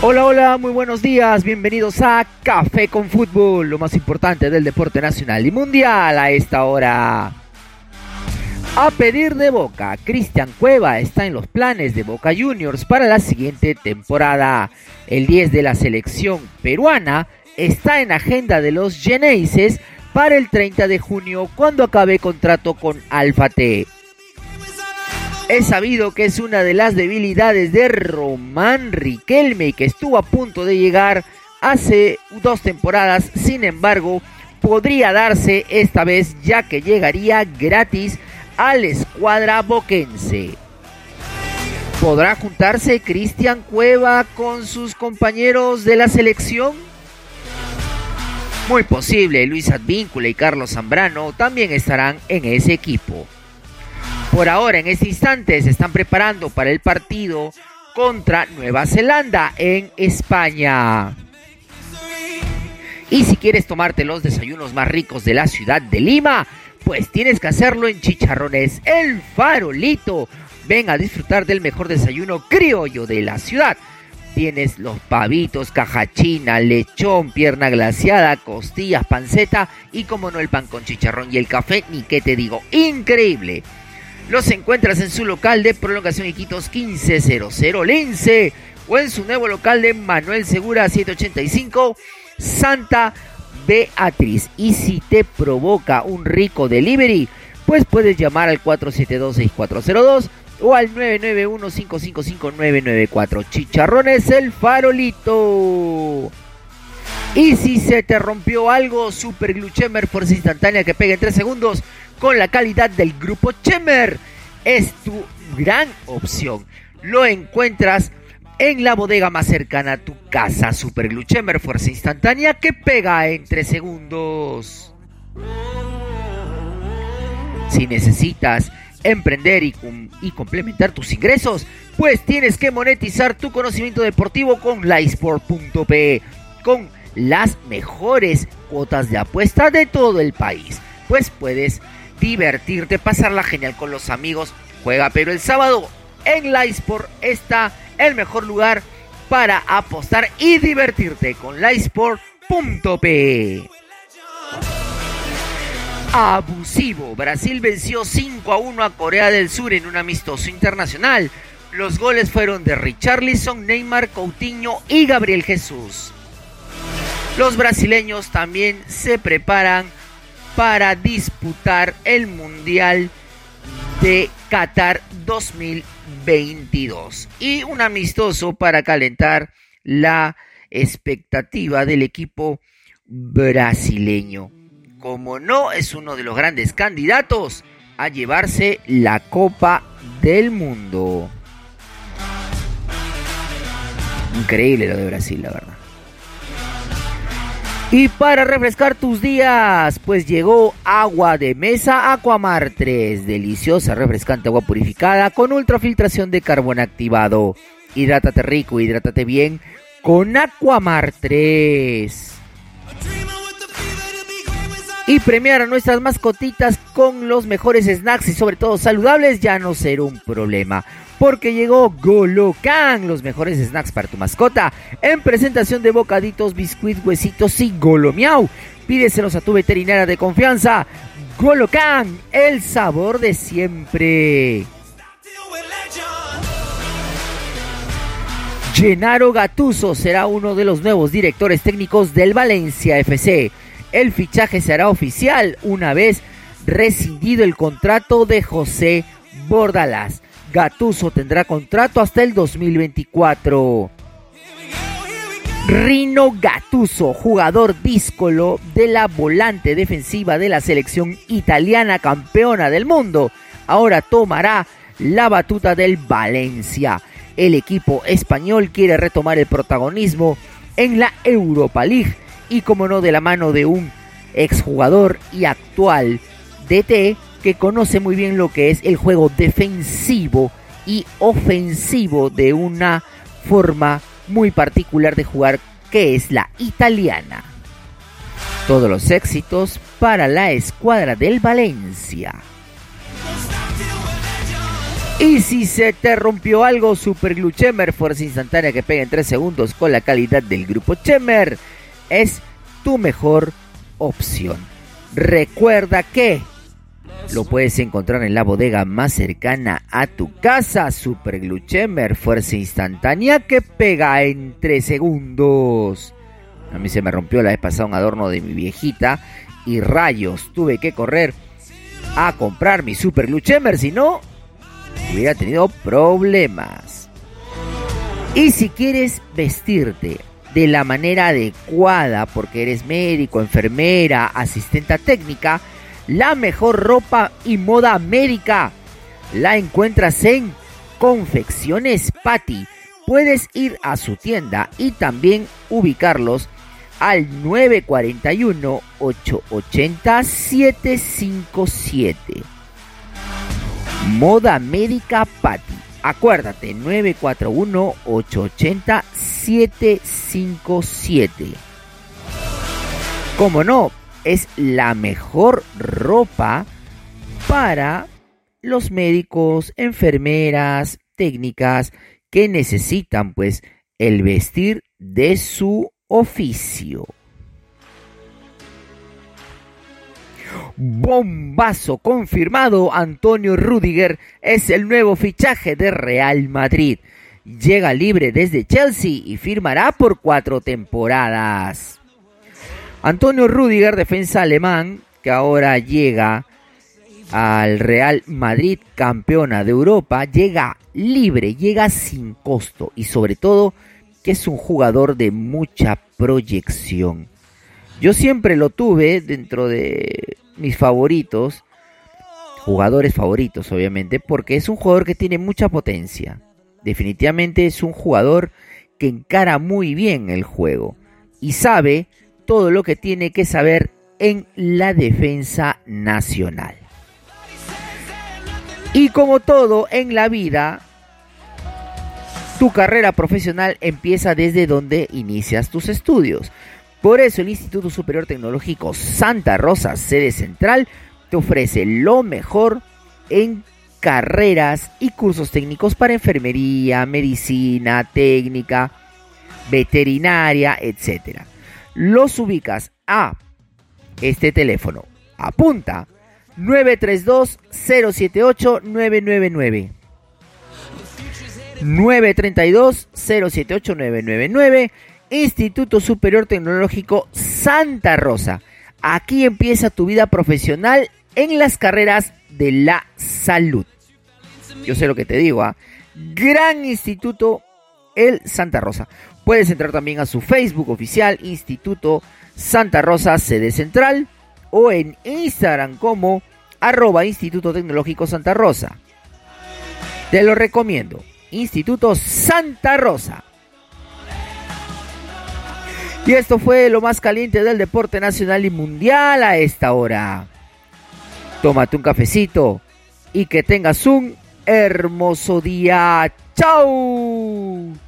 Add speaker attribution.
Speaker 1: Hola, hola, muy buenos días, bienvenidos a Café con Fútbol, lo más importante del deporte nacional y mundial a esta hora. A pedir de Boca, Cristian Cueva está en los planes de Boca Juniors para la siguiente temporada. El 10 de la selección peruana está en agenda de los Geneises para el 30 de junio cuando acabe contrato con Alfa T. Es sabido que es una de las debilidades de Román Riquelme que estuvo a punto de llegar hace dos temporadas, sin embargo, podría darse esta vez ya que llegaría gratis a la escuadra boquense. ¿Podrá juntarse Cristian Cueva con sus compañeros de la selección? Muy posible, Luis Advíncula y Carlos Zambrano también estarán en ese equipo. Por ahora, en este instante, se están preparando para el partido contra Nueva Zelanda en España. Y si quieres tomarte los desayunos más ricos de la ciudad de Lima, pues tienes que hacerlo en Chicharrones El Farolito. Ven a disfrutar del mejor desayuno criollo de la ciudad. Tienes los pavitos, cajachina, lechón, pierna glaciada, costillas, panceta y como no el pan con chicharrón y el café, ni qué te digo, increíble. Los encuentras en su local de prolongación Iquitos 1500 Lince o en su nuevo local de Manuel Segura 785 Santa Beatriz. Y si te provoca un rico delivery, pues puedes llamar al 472-6402 o al 991-555-994. Chicharrones el farolito. Y si se te rompió algo, Super Glue Chemer, fuerza instantánea que pega en 3 segundos con la calidad del grupo Chemer. Es tu gran opción. Lo encuentras en la bodega más cercana a tu casa. Super Glue Chemer, fuerza instantánea que pega en 3 segundos. Si necesitas emprender y, y, complementar tus ingresos, pues tienes que monetizar tu conocimiento deportivo con Lysport.pe, con las mejores cuotas de apuesta de todo el país. Pues puedes divertirte, pasarla genial con los amigos. Juega, pero el sábado en Lysport está el mejor lugar para apostar y divertirte con Lysport.pe. Abusivo. Brasil venció 5 a 1 a Corea del Sur en un amistoso internacional. Los goles fueron de Richarlison, Neymar, Coutinho y Gabriel Jesús. Los brasileños también se preparan para disputar el Mundial de Qatar 2022 y un amistoso para calentar la expectativa del equipo brasileño. Como no, es uno de los grandes candidatos a llevarse la Copa del Mundo. Increíble lo de Brasil, la verdad. Y para refrescar tus días, pues llegó agua de mesa Aquamar 3, deliciosa, refrescante agua purificada con ultrafiltración de carbón activado. Hidrátate rico, hidrátate bien con Aquamar 3. Y premiar a nuestras mascotitas con los mejores snacks y sobre todo saludables ya no será un problema porque llegó Golocan, los mejores snacks para tu mascota, en presentación de bocaditos, biscuits, huesitos y golomiau. Pídeselos a tu veterinaria de confianza. Golocan, el sabor de siempre. Gennaro Gatuso será uno de los nuevos directores técnicos del Valencia FC. El fichaje será oficial una vez rescindido el contrato de José Bordalás. Gatuso tendrá contrato hasta el 2024. Rino Gatuso, jugador díscolo de la volante defensiva de la selección italiana campeona del mundo, ahora tomará la batuta del Valencia. El equipo español quiere retomar el protagonismo en la Europa League y como no de la mano de un exjugador y actual DT que conoce muy bien lo que es el juego defensivo y ofensivo de una forma muy particular de jugar que es la italiana. Todos los éxitos para la escuadra del Valencia. Y si se te rompió algo, Super Glue Chemer, fuerza instantánea que pega en 3 segundos con la calidad del grupo Chemer, es tu mejor opción. Recuerda que lo puedes encontrar en la bodega más cercana a tu casa. Super Glue Chemer, fuerza instantánea que pega en 3 segundos. A mí se me rompió la vez pasada un adorno de mi viejita y rayos, tuve que correr a comprar mi Super Glue Chemer, si no hubiera tenido problemas. Y si quieres vestirte de la manera adecuada, porque eres médico, enfermera, asistenta técnica, la mejor ropa y moda médica la encuentras en Confecciones Patty. Puedes ir a su tienda y también ubicarlos al 941-880-757. Moda Médica Patty. Acuérdate, 941-880-757. Como no, es la mejor ropa para los médicos, enfermeras, técnicas que necesitan pues el vestir de su oficio. Bombazo confirmado, Antonio Rudiger es el nuevo fichaje de Real Madrid. Llega libre desde Chelsea y firmará por cuatro temporadas. Antonio Rudiger, defensa alemán, que ahora llega al Real Madrid, campeona de Europa, llega libre, llega sin costo y sobre todo que es un jugador de mucha proyección. Yo siempre lo tuve dentro de mis favoritos, jugadores favoritos obviamente, porque es un jugador que tiene mucha potencia. Definitivamente es un jugador que encara muy bien el juego y sabe todo lo que tiene que saber en la defensa nacional. Y como todo en la vida, tu carrera profesional empieza desde donde inicias tus estudios. Por eso el Instituto Superior Tecnológico Santa Rosa, sede central, te ofrece lo mejor en carreras y cursos técnicos para enfermería, medicina, técnica, veterinaria, etc. Los ubicas a este teléfono. Apunta 932-078-999. 932-078-999 Instituto Superior Tecnológico Santa Rosa. Aquí empieza tu vida profesional en las carreras de la salud. Yo sé lo que te digo, ¿ah? Gran Instituto El Santa Rosa. Puedes entrar también a su Facebook oficial, Instituto Santa Rosa, sede central, o en Instagram como arroba Instituto Tecnológico Santa Rosa. Te lo recomiendo. Instituto Santa Rosa. Y esto fue lo más caliente del deporte nacional y mundial a esta hora. Tómate un cafecito y que tengas un hermoso día. ¡Chao!